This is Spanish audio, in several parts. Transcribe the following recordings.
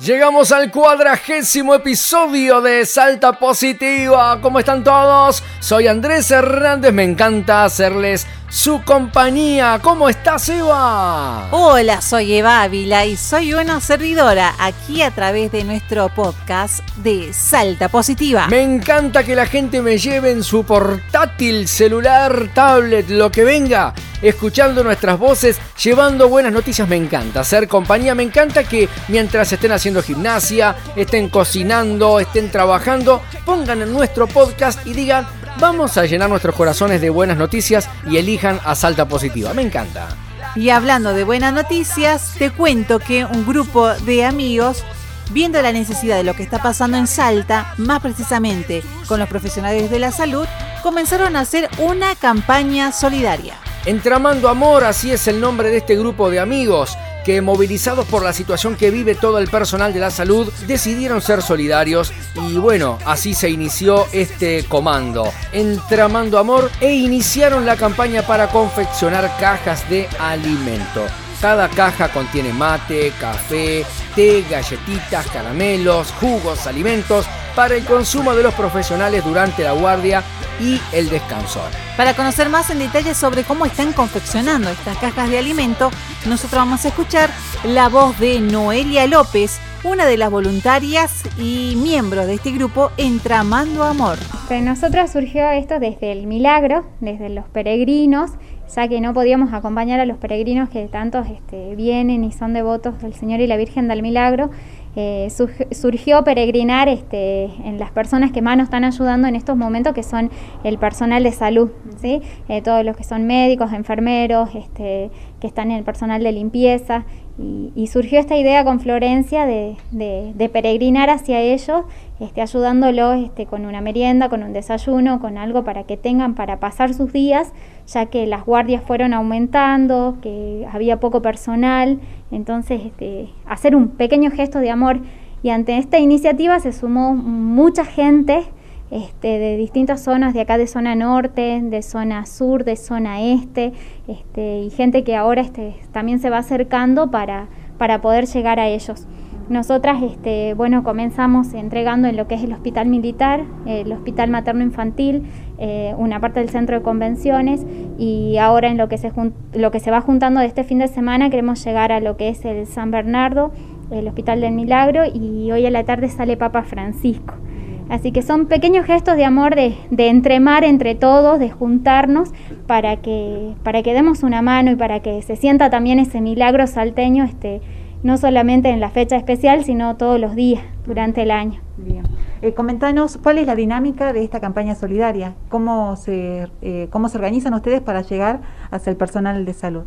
Llegamos al cuadragésimo episodio de Salta Positiva. ¿Cómo están todos? Soy Andrés Hernández, me encanta hacerles su compañía. ¿Cómo estás, Eva? Hola, soy Eva Ávila y soy una servidora aquí a través de nuestro podcast de Salta Positiva. Me encanta que la gente me lleve en su portátil, celular, tablet, lo que venga, escuchando nuestras voces, llevando buenas noticias. Me encanta hacer compañía, me encanta que mientras estén haciendo gimnasia, estén cocinando, estén trabajando, pongan en nuestro podcast y digan Vamos a llenar nuestros corazones de buenas noticias y elijan a Salta Positiva. Me encanta. Y hablando de buenas noticias, te cuento que un grupo de amigos, viendo la necesidad de lo que está pasando en Salta, más precisamente con los profesionales de la salud, comenzaron a hacer una campaña solidaria. Entramando Amor, así es el nombre de este grupo de amigos que movilizados por la situación que vive todo el personal de la salud, decidieron ser solidarios y bueno, así se inició este comando, Entramando Amor, e iniciaron la campaña para confeccionar cajas de alimento. Cada caja contiene mate, café, té, galletitas, caramelos, jugos, alimentos para el consumo de los profesionales durante la guardia y el descanso. Para conocer más en detalle sobre cómo están confeccionando estas cajas de alimento, nosotros vamos a escuchar la voz de Noelia López, una de las voluntarias y miembro de este grupo Entramando Amor. Para nosotros surgió esto desde el milagro, desde los peregrinos, ya que no podíamos acompañar a los peregrinos que tantos este, vienen y son devotos del Señor y la Virgen del Milagro eh, surgió peregrinar este, en las personas que más nos están ayudando en estos momentos, que son el personal de salud, ¿sí? Eh, todos los que son médicos, enfermeros, este, que están en el personal de limpieza. Y, surgió esta idea con Florencia de, peregrinar hacia ellos, este, ayudándolos este, con una merienda, con un desayuno, con algo para que tengan para pasar sus días, ya que las guardias fueron aumentando, que había poco personal, entonces este, hacer un pequeño gesto de amor. Y ante esta iniciativa se sumó mucha gente este, de distintas zonas, de acá de zona norte, de zona sur, de zona este, este, y gente que ahora este, también se va acercando para, poder llegar a ellos. Nosotras, este, bueno, comenzamos entregando en lo que es el hospital militar, el hospital materno infantil, eh, una parte del centro de convenciones y ahora en lo que, se lo que se va juntando de este fin de semana queremos llegar a lo que es el San Bernardo, el Hospital del Milagro y hoy a la tarde sale Papa Francisco. Así que son pequeños gestos de amor, de, entremar entre todos, de juntarnos para que, para que demos una mano y para que se sienta también ese milagro salteño, este, no solamente en la fecha especial, sino todos los días durante el año. Bien. Eh, comentanos cuál es la dinámica de esta campaña solidaria, cómo se, eh, cómo se organizan ustedes para llegar hacia el personal de salud.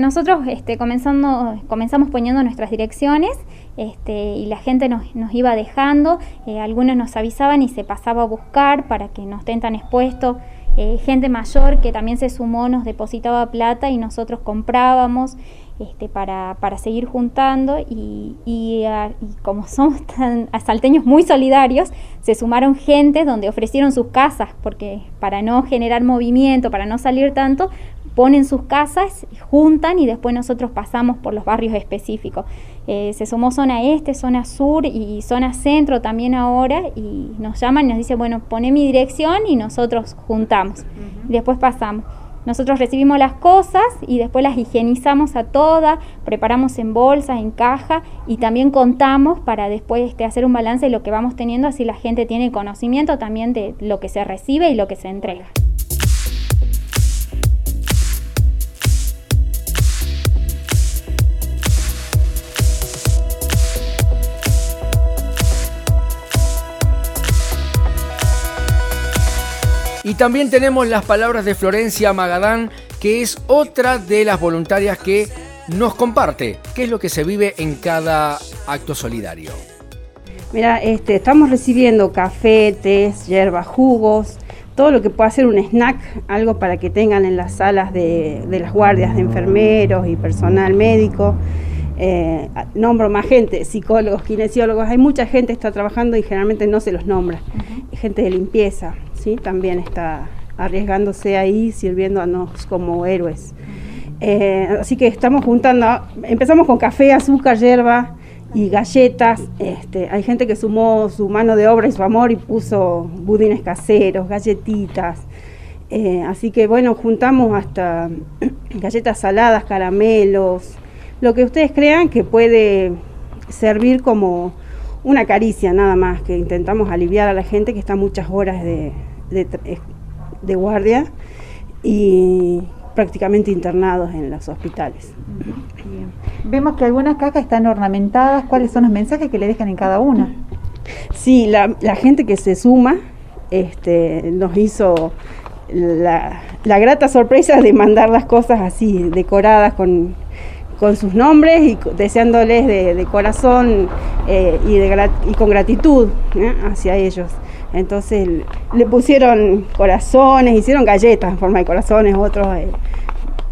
Nosotros este, comenzando, comenzamos poniendo nuestras direcciones este, y la gente nos, iba dejando, eh, algunos nos avisaban y se pasaba a buscar para que no estén tan expuestos. Eh, gente mayor que también se sumó, nos depositaba plata y nosotros comprábamos este, para, para seguir juntando y, y, ah, como somos tan salteños muy solidarios, se sumaron gente donde ofrecieron sus casas, porque para no generar movimiento, para no salir tanto, ponen sus casas, juntan y después nosotros pasamos por los barrios específicos. Eh, se sumó zona este, zona sur y zona centro también ahora y nos llaman y nos dicen, bueno, pone mi dirección y nosotros juntamos. después pasamos. Nosotros recibimos las cosas y después las higienizamos a todas, preparamos en bolsas, en caja y también contamos para después este, hacer un balance de lo que vamos teniendo, así la gente tiene conocimiento también de lo que se recibe y lo que se entrega. También tenemos las palabras de Florencia Magadán, que es otra de las voluntarias que nos comparte qué es lo que se vive en cada acto solidario. Mira, este, estamos recibiendo café, tés, hierbas, jugos, todo lo que pueda ser un snack, algo para que tengan en las salas de, las guardias de enfermeros y personal médico. Eh, nombro más gente, psicólogos, kinesiólogos, hay mucha gente que está trabajando y generalmente no se los nombra, gente de limpieza, ¿sí? también está arriesgándose ahí, sirviéndonos como héroes. Eh, así que estamos juntando, empezamos con café, azúcar, hierba y galletas. Este, hay gente que sumó su mano de obra y su amor y puso budines caseros, galletitas. Eh, así que bueno, juntamos hasta galletas saladas, caramelos, lo que ustedes crean que puede servir como una caricia nada más, que intentamos aliviar a la gente que está muchas horas de, de guardia y prácticamente internados en los hospitales. Vemos que algunas cajas están ornamentadas. ¿Cuáles son los mensajes que le dejan en cada una? Sí, la, gente que se suma este, nos hizo la, grata sorpresa de mandar las cosas así, decoradas con, sus nombres y deseándoles de, corazón eh, y, de, y con gratitud ¿eh? hacia ellos. Entonces le pusieron corazones, hicieron galletas en forma de corazones, otros eh,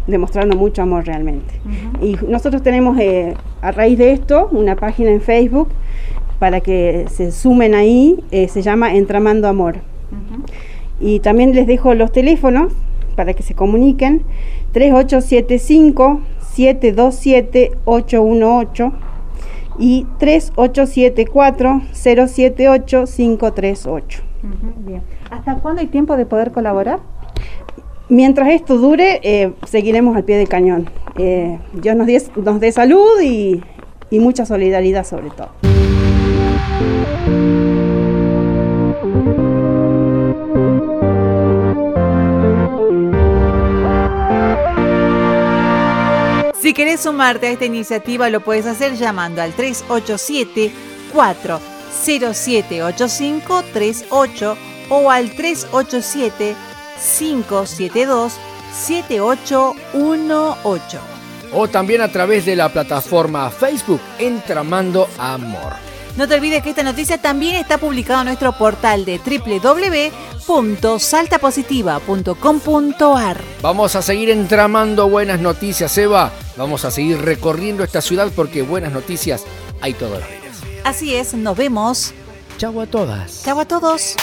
demostrando mucho amor realmente. Y nosotros tenemos eh, a raíz de esto una página en Facebook para que se sumen ahí, eh, se llama Entramando Amor. Y también les dejo los teléfonos para que se comuniquen, 3875 727 818 y 3874-078-538. bien. ¿Hasta cuándo hay tiempo de poder colaborar? Mientras esto dure, eh, seguiremos al pie del cañón. Eh, Dios nos dé, nos dé salud y, y mucha solidaridad sobre todo. Si querés sumarte a esta iniciativa lo puedes hacer llamando al 387 4078538 o al 387 572 7818. O también a través de la plataforma Facebook Entramando Amor. No te olvides que esta noticia también está publicada en nuestro portal de www.saltapositiva.com.ar. Vamos a seguir entramando buenas noticias, Eva. Vamos a seguir recorriendo esta ciudad porque buenas noticias hay todos los días. Así es, nos vemos. Chau a todas. Chau a todos.